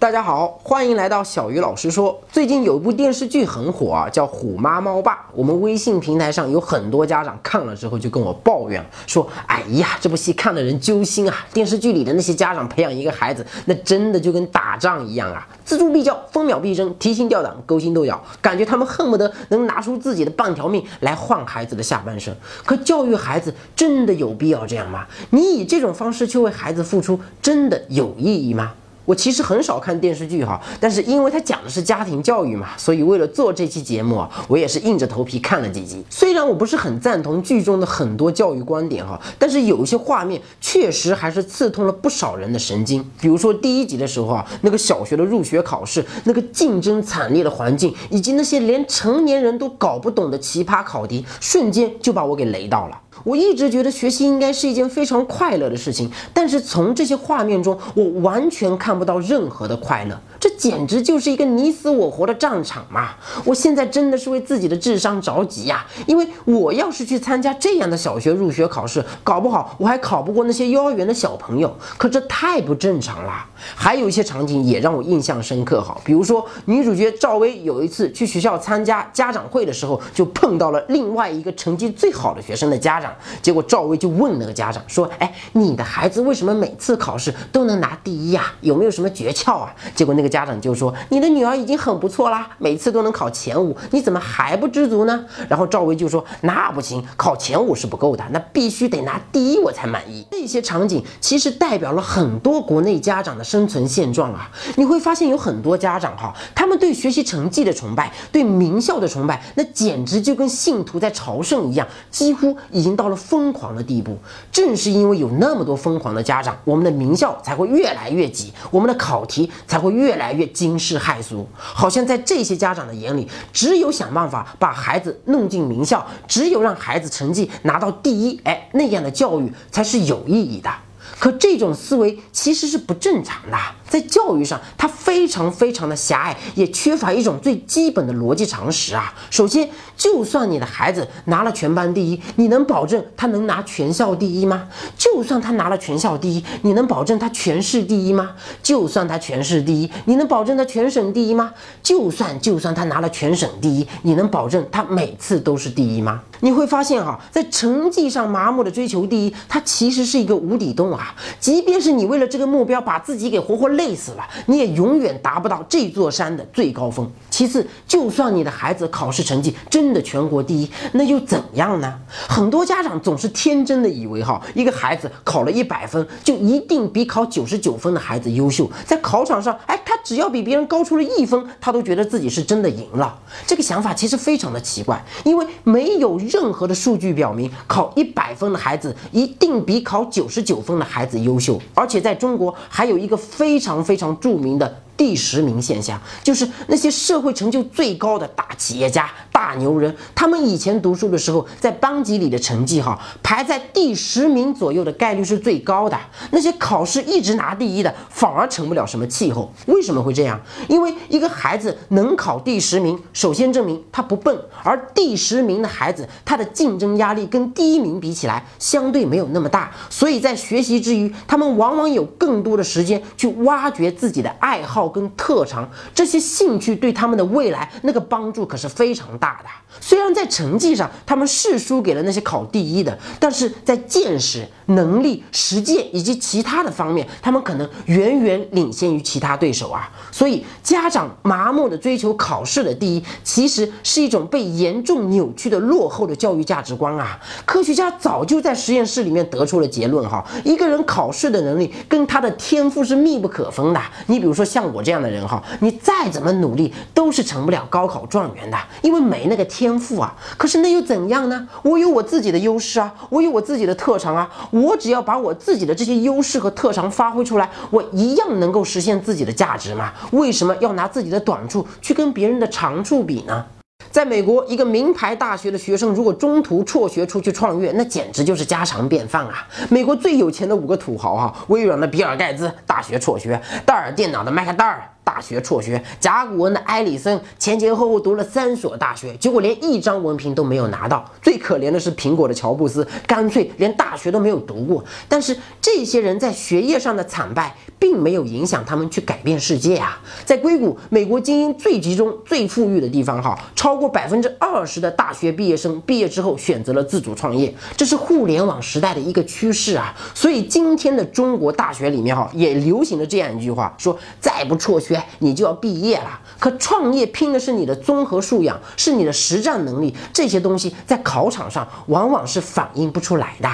大家好，欢迎来到小鱼老师说。最近有一部电视剧很火啊，叫《虎妈猫爸》。我们微信平台上有很多家长看了之后就跟我抱怨说：“哎呀，这部戏看的人揪心啊！电视剧里的那些家长培养一个孩子，那真的就跟打仗一样啊，锱铢必较，分秒必争，提心吊胆，勾心斗角，感觉他们恨不得能拿出自己的半条命来换孩子的下半生。可教育孩子真的有必要这样吗？你以这种方式去为孩子付出，真的有意义吗？”我其实很少看电视剧哈，但是因为它讲的是家庭教育嘛，所以为了做这期节目啊，我也是硬着头皮看了几集。虽然我不是很赞同剧中的很多教育观点哈，但是有一些画面确实还是刺痛了不少人的神经。比如说第一集的时候啊，那个小学的入学考试，那个竞争惨烈的环境，以及那些连成年人都搞不懂的奇葩考题，瞬间就把我给雷到了。我一直觉得学习应该是一件非常快乐的事情，但是从这些画面中，我完全看不到任何的快乐。这简直就是一个你死我活的战场嘛！我现在真的是为自己的智商着急呀，因为我要是去参加这样的小学入学考试，搞不好我还考不过那些幼儿园的小朋友，可这太不正常了。还有一些场景也让我印象深刻，哈，比如说女主角赵薇有一次去学校参加家长会的时候，就碰到了另外一个成绩最好的学生的家长，结果赵薇就问那个家长说：“哎，你的孩子为什么每次考试都能拿第一呀？有没有什么诀窍啊？”结果那个。家长就说：“你的女儿已经很不错啦，每次都能考前五，你怎么还不知足呢？”然后赵薇就说：“那不行，考前五是不够的，那必须得拿第一我才满意。”这些场景其实代表了很多国内家长的生存现状啊！你会发现有很多家长哈，他们对学习成绩的崇拜，对名校的崇拜，那简直就跟信徒在朝圣一样，几乎已经到了疯狂的地步。正是因为有那么多疯狂的家长，我们的名校才会越来越挤，我们的考题才会越。越来越惊世骇俗，好像在这些家长的眼里，只有想办法把孩子弄进名校，只有让孩子成绩拿到第一，哎，那样的教育才是有意义的。可这种思维其实是不正常的。在教育上，它非常非常的狭隘，也缺乏一种最基本的逻辑常识啊。首先，就算你的孩子拿了全班第一，你能保证他能拿全校第一吗？就算他拿了全校第一，你能保证他全市第一吗？就算他全市第一，你能保证他全省第一吗？就算就算他拿了全省第一，你能保证他每次都是第一吗？你会发现哈，在成绩上麻木的追求第一，它其实是一个无底洞啊。即便是你为了这个目标把自己给活活。累死了，你也永远达不到这座山的最高峰。其次，就算你的孩子考试成绩真的全国第一，那又怎样呢？很多家长总是天真的以为，哈，一个孩子考了一百分，就一定比考九十九分的孩子优秀。在考场上，哎，他只要比别人高出了一分，他都觉得自己是真的赢了。这个想法其实非常的奇怪，因为没有任何的数据表明考一百分的孩子一定比考九十九分的孩子优秀。而且在中国还有一个非常。非常著名的。第十名现象，就是那些社会成就最高的大企业家、大牛人，他们以前读书的时候，在班级里的成绩哈，排在第十名左右的概率是最高的。那些考试一直拿第一的，反而成不了什么气候。为什么会这样？因为一个孩子能考第十名，首先证明他不笨，而第十名的孩子，他的竞争压力跟第一名比起来，相对没有那么大。所以在学习之余，他们往往有更多的时间去挖掘自己的爱好。跟特长这些兴趣对他们的未来那个帮助可是非常大的。虽然在成绩上他们是输给了那些考第一的，但是在见识、能力、实践以及其他的方面，他们可能远远领先于其他对手啊。所以家长麻木的追求考试的第一，其实是一种被严重扭曲的落后的教育价值观啊。科学家早就在实验室里面得出了结论哈，一个人考试的能力跟他的天赋是密不可分的。你比如说像我这样的人哈，你再怎么努力都是成不了高考状元的，因为没那个天。赋啊，可是那又怎样呢？我有我自己的优势啊，我有我自己的特长啊，我只要把我自己的这些优势和特长发挥出来，我一样能够实现自己的价值嘛？为什么要拿自己的短处去跟别人的长处比呢？在美国，一个名牌大学的学生如果中途辍学出去创业，那简直就是家常便饭啊！美国最有钱的五个土豪哈，微软的比尔盖茨大学辍学，戴尔电脑的麦克戴尔。大学辍学；甲骨文的埃里森前前后后读了三所大学，结果连一张文凭都没有拿到。最可怜的是苹果的乔布斯，干脆连大学都没有读过。但是这些人在学业上的惨败，并没有影响他们去改变世界啊！在硅谷，美国精英最集中、最富裕的地方，哈，超过百分之二十的大学毕业生毕业之后选择了自主创业，这是互联网时代的一个趋势啊！所以今天的中国大学里面，哈，也流行了这样一句话：说再不辍学，你就要毕业了。可创业拼的是你的综合素养，是你的实战能力，这些东西在考场上往往是反映不出来的。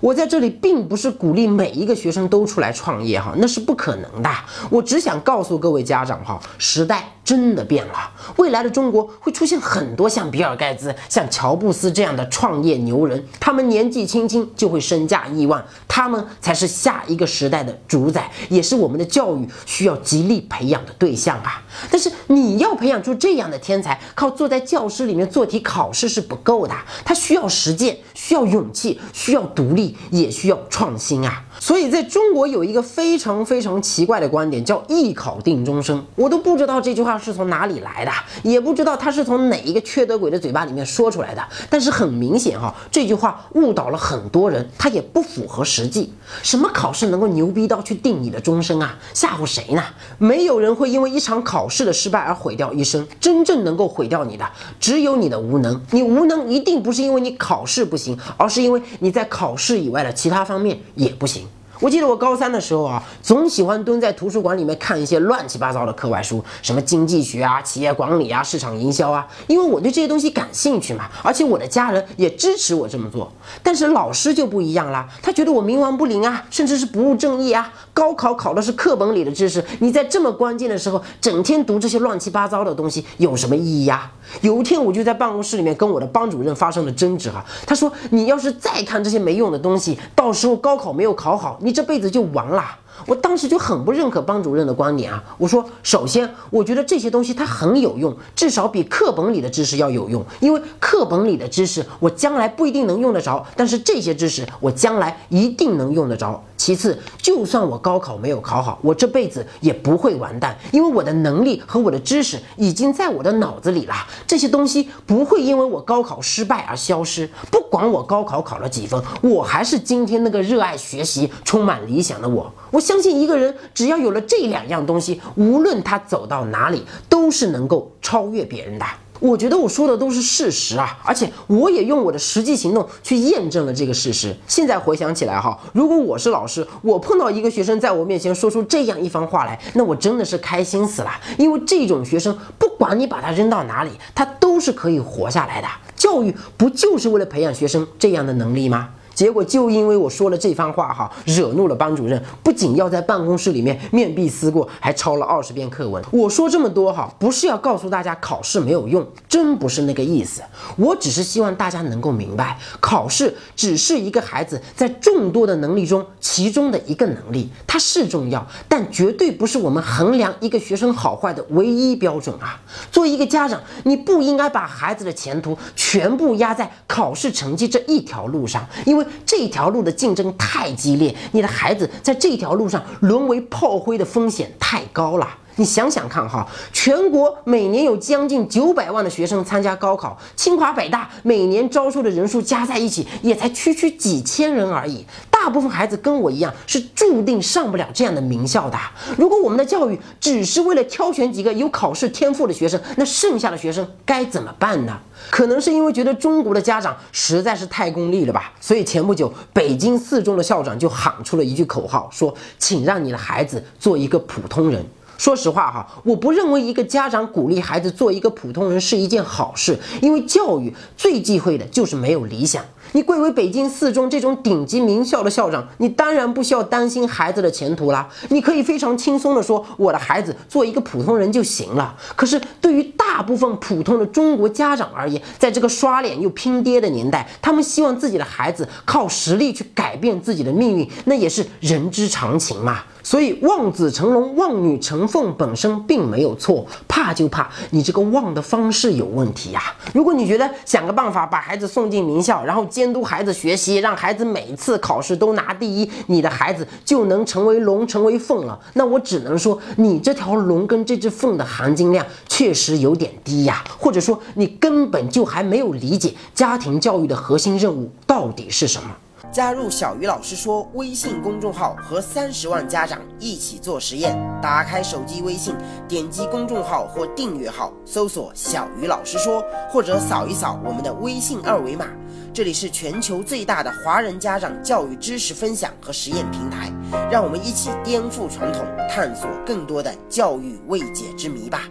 我在这里并不是鼓励每一个学生都出来创业哈，那是不可能的。我只想告诉各位家长哈，时代。真的变了，未来的中国会出现很多像比尔盖茨、像乔布斯这样的创业牛人，他们年纪轻轻就会身价亿万，他们才是下一个时代的主宰，也是我们的教育需要极力培养的对象啊！但是你要培养出这样的天才，靠坐在教室里面做题考试是不够的，他需要实践，需要勇气，需要独立，也需要创新啊！所以，在中国有一个非常非常奇怪的观点，叫“艺考定终生”。我都不知道这句话是从哪里来的，也不知道他是从哪一个缺德鬼的嘴巴里面说出来的。但是很明显哈，这句话误导了很多人，它也不符合实际。什么考试能够牛逼到去定你的终生啊？吓唬谁呢？没有人会因为一场考试的失败而毁掉一生。真正能够毁掉你的，只有你的无能。你无能一定不是因为你考试不行，而是因为你在考试以外的其他方面也不行。我记得我高三的时候啊，总喜欢蹲在图书馆里面看一些乱七八糟的课外书，什么经济学啊、企业管理啊、市场营销啊，因为我对这些东西感兴趣嘛，而且我的家人也支持我这么做。但是老师就不一样啦，他觉得我冥顽不灵啊，甚至是不务正业啊。高考考的是课本里的知识，你在这么关键的时候整天读这些乱七八糟的东西，有什么意义呀？有一天我就在办公室里面跟我的班主任发生了争执哈，他说你要是再看这些没用的东西，到时候高考没有考好，你。你这辈子就完了。我当时就很不认可班主任的观点啊！我说，首先，我觉得这些东西它很有用，至少比课本里的知识要有用。因为课本里的知识我将来不一定能用得着，但是这些知识我将来一定能用得着。其次，就算我高考没有考好，我这辈子也不会完蛋，因为我的能力和我的知识已经在我的脑子里了。这些东西不会因为我高考失败而消失。不管我高考考了几分，我还是今天那个热爱学习、充满理想的我。我相信一个人只要有了这两样东西，无论他走到哪里，都是能够超越别人的。我觉得我说的都是事实啊，而且我也用我的实际行动去验证了这个事实。现在回想起来哈，如果我是老师，我碰到一个学生在我面前说出这样一番话来，那我真的是开心死了。因为这种学生，不管你把他扔到哪里，他都是可以活下来的。教育不就是为了培养学生这样的能力吗？结果就因为我说了这番话哈，惹怒了班主任，不仅要在办公室里面面壁思过，还抄了二十遍课文。我说这么多哈，不是要告诉大家考试没有用，真不是那个意思。我只是希望大家能够明白，考试只是一个孩子在众多的能力中其中的一个能力，它是重要，但绝对不是我们衡量一个学生好坏的唯一标准啊。作为一个家长，你不应该把孩子的前途全部压在考试成绩这一条路上，因为。这条路的竞争太激烈，你的孩子在这条路上沦为炮灰的风险太高了。你想想看哈，全国每年有将近九百万的学生参加高考，清华北大每年招收的人数加在一起也才区区几千人而已。大部分孩子跟我一样，是注定上不了这样的名校的。如果我们的教育只是为了挑选几个有考试天赋的学生，那剩下的学生该怎么办呢？可能是因为觉得中国的家长实在是太功利了吧。所以前不久，北京四中的校长就喊出了一句口号，说：“请让你的孩子做一个普通人。”说实话哈，我不认为一个家长鼓励孩子做一个普通人是一件好事，因为教育最忌讳的就是没有理想。你贵为北京四中这种顶级名校的校长，你当然不需要担心孩子的前途啦，你可以非常轻松的说，我的孩子做一个普通人就行了。可是对于大部分普通的中国家长而言，在这个刷脸又拼爹的年代，他们希望自己的孩子靠实力去改变自己的命运，那也是人之常情嘛。所以望子成龙、望女成凤本身并没有错，怕就怕你这个望的方式有问题呀。如果你觉得想个办法把孩子送进名校，然后监督孩子学习，让孩子每次考试都拿第一，你的孩子就能成为龙、成为凤了，那我只能说你这条龙跟这只凤的含金量确实有点低呀，或者说你根本就还没有理解家庭教育的核心任务到底是什么。加入小鱼老师说微信公众号，和三十万家长一起做实验。打开手机微信，点击公众号或订阅号，搜索“小鱼老师说”，或者扫一扫我们的微信二维码。这里是全球最大的华人家长教育知识分享和实验平台，让我们一起颠覆传统，探索更多的教育未解之谜吧。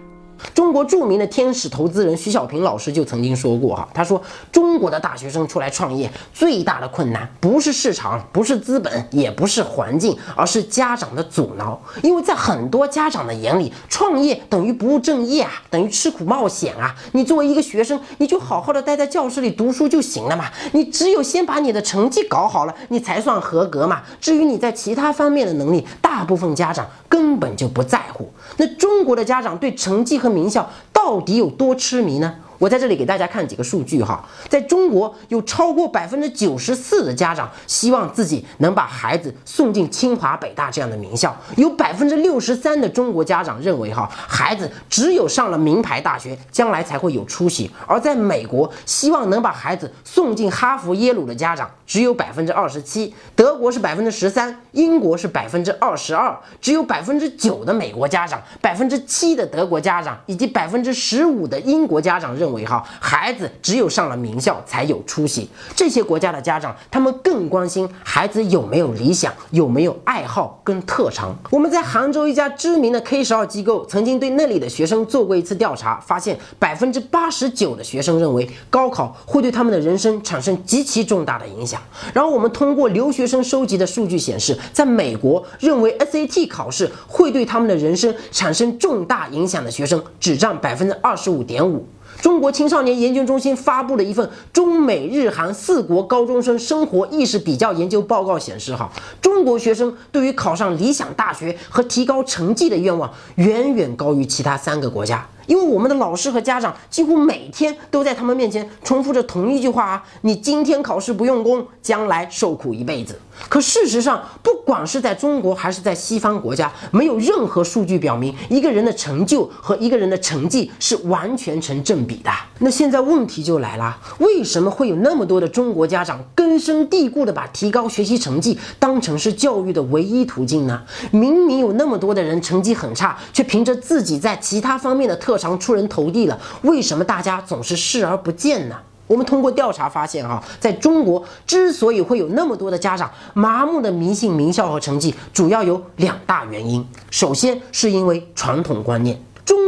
中国著名的天使投资人徐小平老师就曾经说过哈，他说中国的大学生出来创业最大的困难不是市场，不是资本，也不是环境，而是家长的阻挠。因为在很多家长的眼里，创业等于不务正业啊，等于吃苦冒险啊。你作为一个学生，你就好好的待在教室里读书就行了嘛。你只有先把你的成绩搞好了，你才算合格嘛。至于你在其他方面的能力，大大部分家长根本就不在乎。那中国的家长对成绩和名校到底有多痴迷呢？我在这里给大家看几个数据哈，在中国有超过百分之九十四的家长希望自己能把孩子送进清华北大这样的名校，有百分之六十三的中国家长认为哈，孩子只有上了名牌大学，将来才会有出息。而在美国，希望能把孩子送进哈佛、耶鲁的家长只有百分之二十七，德国是百分之十三，英国是百分之二十二，只有百分之九的美国家长、百分之七的德国家长以及百分之十五的英国家长认。认为哈，孩子只有上了名校才有出息。这些国家的家长，他们更关心孩子有没有理想，有没有爱好跟特长。我们在杭州一家知名的 K 十二机构，曾经对那里的学生做过一次调查，发现百分之八十九的学生认为高考会对他们的人生产生极其重大的影响。然后我们通过留学生收集的数据显示，在美国，认为 SAT 考试会对他们的人生产生重大影响的学生只占百分之二十五点五。中国青少年研究中心发布了一份中美日韩四国高中生生活意识比较研究报告，显示哈，中国学生对于考上理想大学和提高成绩的愿望远远高于其他三个国家。因为我们的老师和家长几乎每天都在他们面前重复着同一句话啊：你今天考试不用功，将来受苦一辈子。可事实上，不管是在中国还是在西方国家，没有任何数据表明一个人的成就和一个人的成绩是完全成正比的。那现在问题就来了，为什么会有那么多的中国家长根深蒂固的把提高学习成绩当成是教育的唯一途径呢？明明有那么多的人成绩很差，却凭着自己在其他方面的特常出人头地了，为什么大家总是视而不见呢？我们通过调查发现，哈，在中国之所以会有那么多的家长麻木的迷信名校和成绩，主要有两大原因。首先是因为传统观念。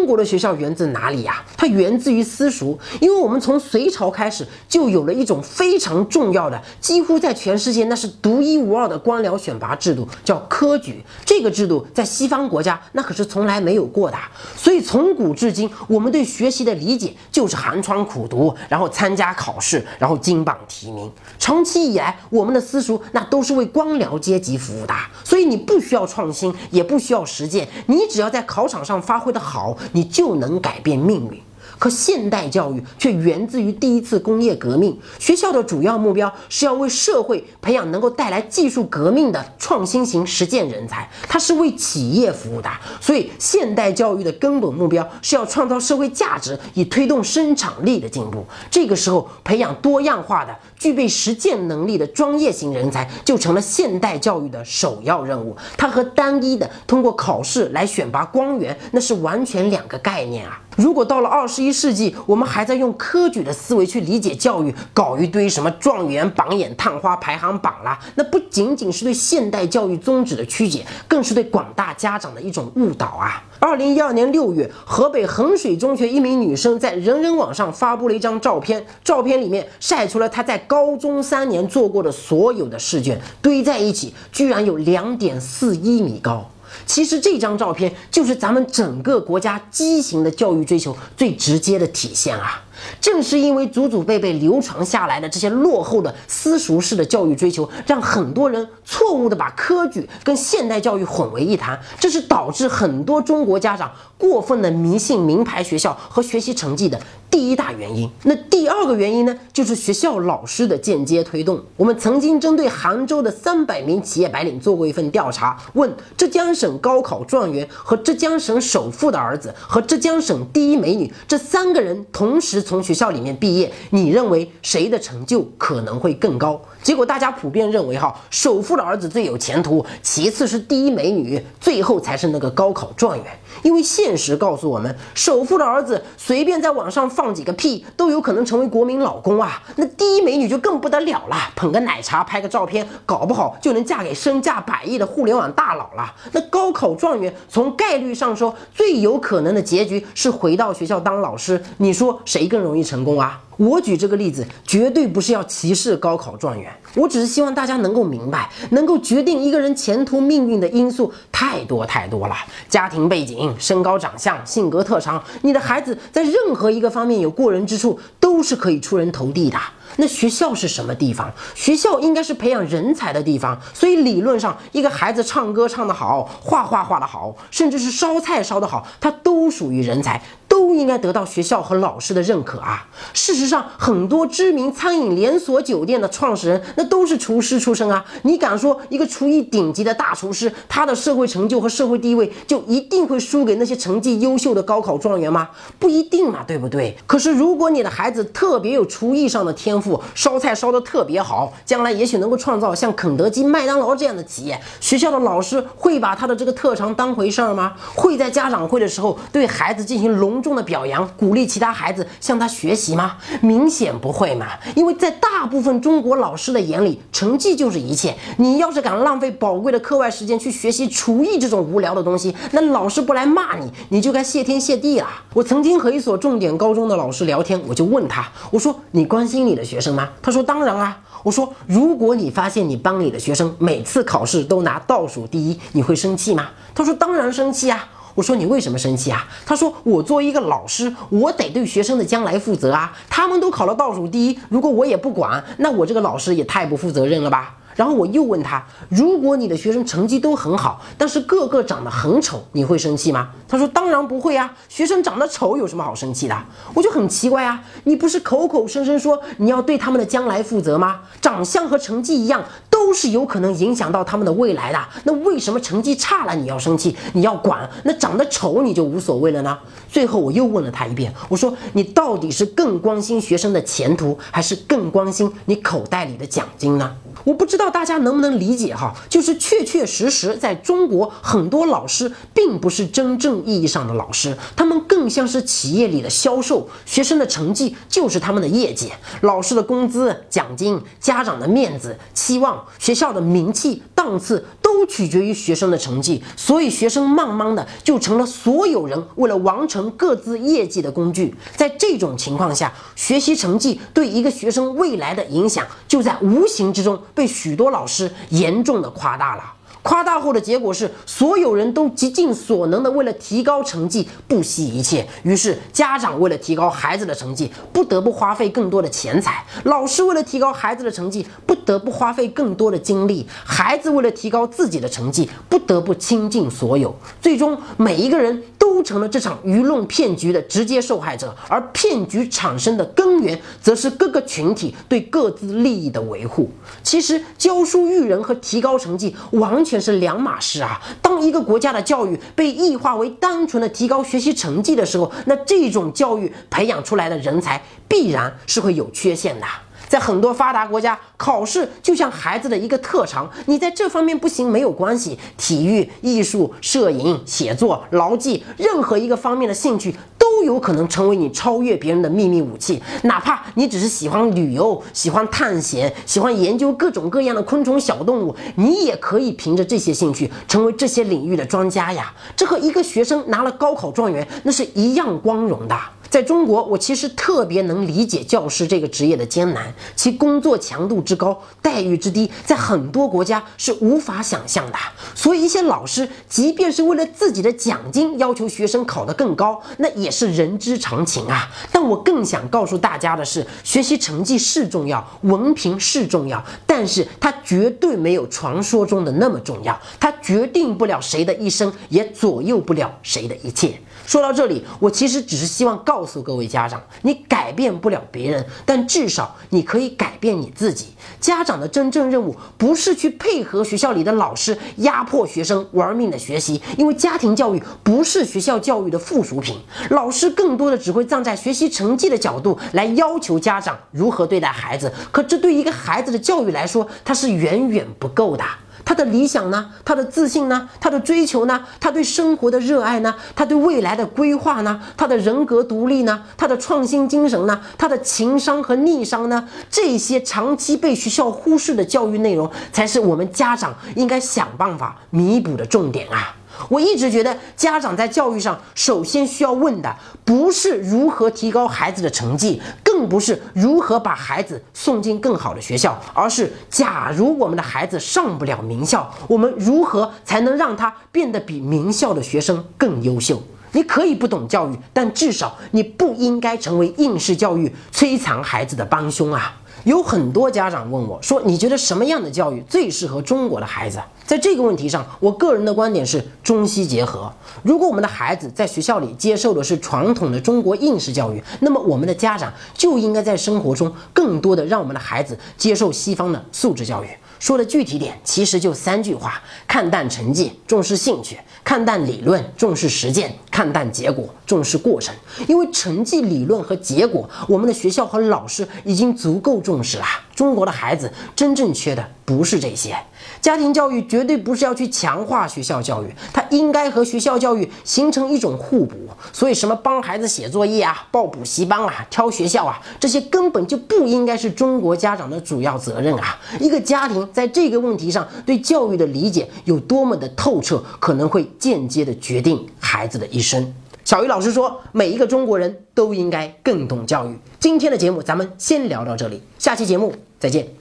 中国的学校源自哪里呀？它源自于私塾，因为我们从隋朝开始就有了一种非常重要的，几乎在全世界那是独一无二的官僚选拔制度，叫科举。这个制度在西方国家那可是从来没有过的。所以从古至今，我们对学习的理解就是寒窗苦读，然后参加考试，然后金榜题名。长期以来，我们的私塾那都是为官僚阶级服务的。所以你不需要创新，也不需要实践，你只要在考场上发挥的好。你就能改变命运。可现代教育却源自于第一次工业革命，学校的主要目标是要为社会培养能够带来技术革命的创新型实践人才，它是为企业服务的。所以，现代教育的根本目标是要创造社会价值，以推动生产力的进步。这个时候，培养多样化的、具备实践能力的专业型人才，就成了现代教育的首要任务。它和单一的通过考试来选拔官员，那是完全两个概念啊！如果到了二十一世纪，我们还在用科举的思维去理解教育，搞一堆什么状元榜眼、探花排行榜啦，那不仅仅是对现代教育宗旨的曲解，更是对广大家长的一种误导啊！二零一二年六月，河北衡水中学一名女生在人人网上发布了一张照片，照片里面晒出了她在高中三年做过的所有的试卷，堆在一起，居然有两点四一米高。其实这张照片就是咱们整个国家畸形的教育追求最直接的体现啊！正是因为祖祖辈辈流传下来的这些落后的私塾式的教育追求，让很多人错误的把科举跟现代教育混为一谈，这是导致很多中国家长过分的迷信名牌学校和学习成绩的第一大原因。那第二个原因呢，就是学校老师的间接推动。我们曾经针对杭州的三百名企业白领做过一份调查，问浙江省高考状元和浙江省首富的儿子和浙江省第一美女这三个人同时。从学校里面毕业，你认为谁的成就可能会更高？结果大家普遍认为，哈，首富的儿子最有前途，其次是第一美女，最后才是那个高考状元。因为现实告诉我们，首富的儿子随便在网上放几个屁，都有可能成为国民老公啊。那第一美女就更不得了了，捧个奶茶，拍个照片，搞不好就能嫁给身价百亿的互联网大佬了。那高考状元，从概率上说，最有可能的结局是回到学校当老师。你说谁更容易成功啊？我举这个例子，绝对不是要歧视高考状元，我只是希望大家能够明白，能够决定一个人前途命运的因素太多太多了。家庭背景、身高、长相、性格特长，你的孩子在任何一个方面有过人之处，都是可以出人头地的。那学校是什么地方？学校应该是培养人才的地方。所以理论上，一个孩子唱歌唱得好，画画画得好，甚至是烧菜烧得好，他都属于人才。都应该得到学校和老师的认可啊！事实上，很多知名餐饮连锁酒店的创始人，那都是厨师出身啊！你敢说一个厨艺顶级的大厨师，他的社会成就和社会地位就一定会输给那些成绩优秀的高考状元吗？不一定嘛，对不对？可是，如果你的孩子特别有厨艺上的天赋，烧菜烧得特别好，将来也许能够创造像肯德基、麦当劳这样的企业，学校的老师会把他的这个特长当回事儿吗？会在家长会的时候对孩子进行隆。重的表扬，鼓励其他孩子向他学习吗？明显不会嘛！因为在大部分中国老师的眼里，成绩就是一切。你要是敢浪费宝贵的课外时间去学习厨艺这种无聊的东西，那老师不来骂你，你就该谢天谢地了。我曾经和一所重点高中的老师聊天，我就问，他我说你关心你的学生吗？他说当然啊。我说如果你发现你班里的学生每次考试都拿倒数第一，你会生气吗？他说当然生气啊。我说你为什么生气啊？他说我作为一个老师，我得对学生的将来负责啊。他们都考了倒数第一，如果我也不管，那我这个老师也太不负责任了吧。然后我又问他，如果你的学生成绩都很好，但是个个长得很丑，你会生气吗？他说当然不会啊，学生长得丑有什么好生气的？我就很奇怪啊，你不是口口声声说你要对他们的将来负责吗？长相和成绩一样。都是有可能影响到他们的未来的。那为什么成绩差了你要生气，你要管？那长得丑你就无所谓了呢？最后我又问了他一遍，我说你到底是更关心学生的前途，还是更关心你口袋里的奖金呢？我不知道大家能不能理解哈，就是确确实实在中国，很多老师并不是真正意义上的老师，他们更像是企业里的销售，学生的成绩就是他们的业绩，老师的工资、奖金、家长的面子、期望。学校的名气档次都取决于学生的成绩，所以学生慢慢的就成了所有人为了完成各自业绩的工具。在这种情况下，学习成绩对一个学生未来的影响，就在无形之中被许多老师严重的夸大了。夸大后的结果是，所有人都极尽所能的为了提高成绩不惜一切。于是，家长为了提高孩子的成绩，不得不花费更多的钱财；老师为了提高孩子的成绩，不得不花费更多的精力；孩子为了提高自己的成绩，不得不倾尽所有。最终，每一个人成了这场舆论骗局的直接受害者。而骗局产生的根源，则是各个群体对各自利益的维护。其实，教书育人和提高成绩完。全是两码事啊！当一个国家的教育被异化为单纯的提高学习成绩的时候，那这种教育培养出来的人才必然是会有缺陷的。在很多发达国家，考试就像孩子的一个特长，你在这方面不行没有关系，体育、艺术、摄影、写作、牢记，任何一个方面的兴趣。都有可能成为你超越别人的秘密武器，哪怕你只是喜欢旅游、喜欢探险、喜欢研究各种各样的昆虫小动物，你也可以凭着这些兴趣成为这些领域的专家呀。这和一个学生拿了高考状元那是一样光荣的。在中国，我其实特别能理解教师这个职业的艰难，其工作强度之高，待遇之低，在很多国家是无法想象的。所以，一些老师即便是为了自己的奖金，要求学生考得更高，那也是人之常情啊。但我更想告诉大家的是，学习成绩是重要，文凭是重要，但是它绝对没有传说中的那么重要。它决定不了谁的一生，也左右不了谁的一切。说到这里，我其实只是希望告诉各位家长，你改变不了别人，但至少你可以改变你自己。家长的真正任务不是去配合学校里的老师压迫学生玩命的学习，因为家庭教育不是学校教育的附属品。老师更多的只会站在学习成绩的角度来要求家长如何对待孩子，可这对一个孩子的教育来说，它是远远不够的。他的理想呢？他的自信呢？他的追求呢？他对生活的热爱呢？他对未来的规划呢？他的人格独立呢？他的创新精神呢？他的情商和逆商呢？这些长期被学校忽视的教育内容，才是我们家长应该想办法弥补的重点啊！我一直觉得，家长在教育上首先需要问的，不是如何提高孩子的成绩，并不是如何把孩子送进更好的学校，而是假如我们的孩子上不了名校，我们如何才能让他变得比名校的学生更优秀？你可以不懂教育，但至少你不应该成为应试教育摧残孩子的帮凶啊！有很多家长问我说：“你觉得什么样的教育最适合中国的孩子？”在这个问题上，我个人的观点是中西结合。如果我们的孩子在学校里接受的是传统的中国应试教育，那么我们的家长就应该在生活中更多的让我们的孩子接受西方的素质教育。说的具体点，其实就三句话：看淡成绩，重视兴趣；看淡理论，重视实践；看淡结果，重视过程。因为成绩、理论和结果，我们的学校和老师已经足够重视了。中国的孩子真正缺的不是这些。家庭教育绝对不是要去强化学校教育，它应该和学校教育形成一种互补。所以，什么帮孩子写作业啊、报补习班啊、挑学校啊，这些根本就不应该是中国家长的主要责任啊！一个家庭在这个问题上对教育的理解有多么的透彻，可能会间接的决定孩子的一生。小鱼老师说，每一个中国人都应该更懂教育。今天的节目咱们先聊到这里，下期节目再见。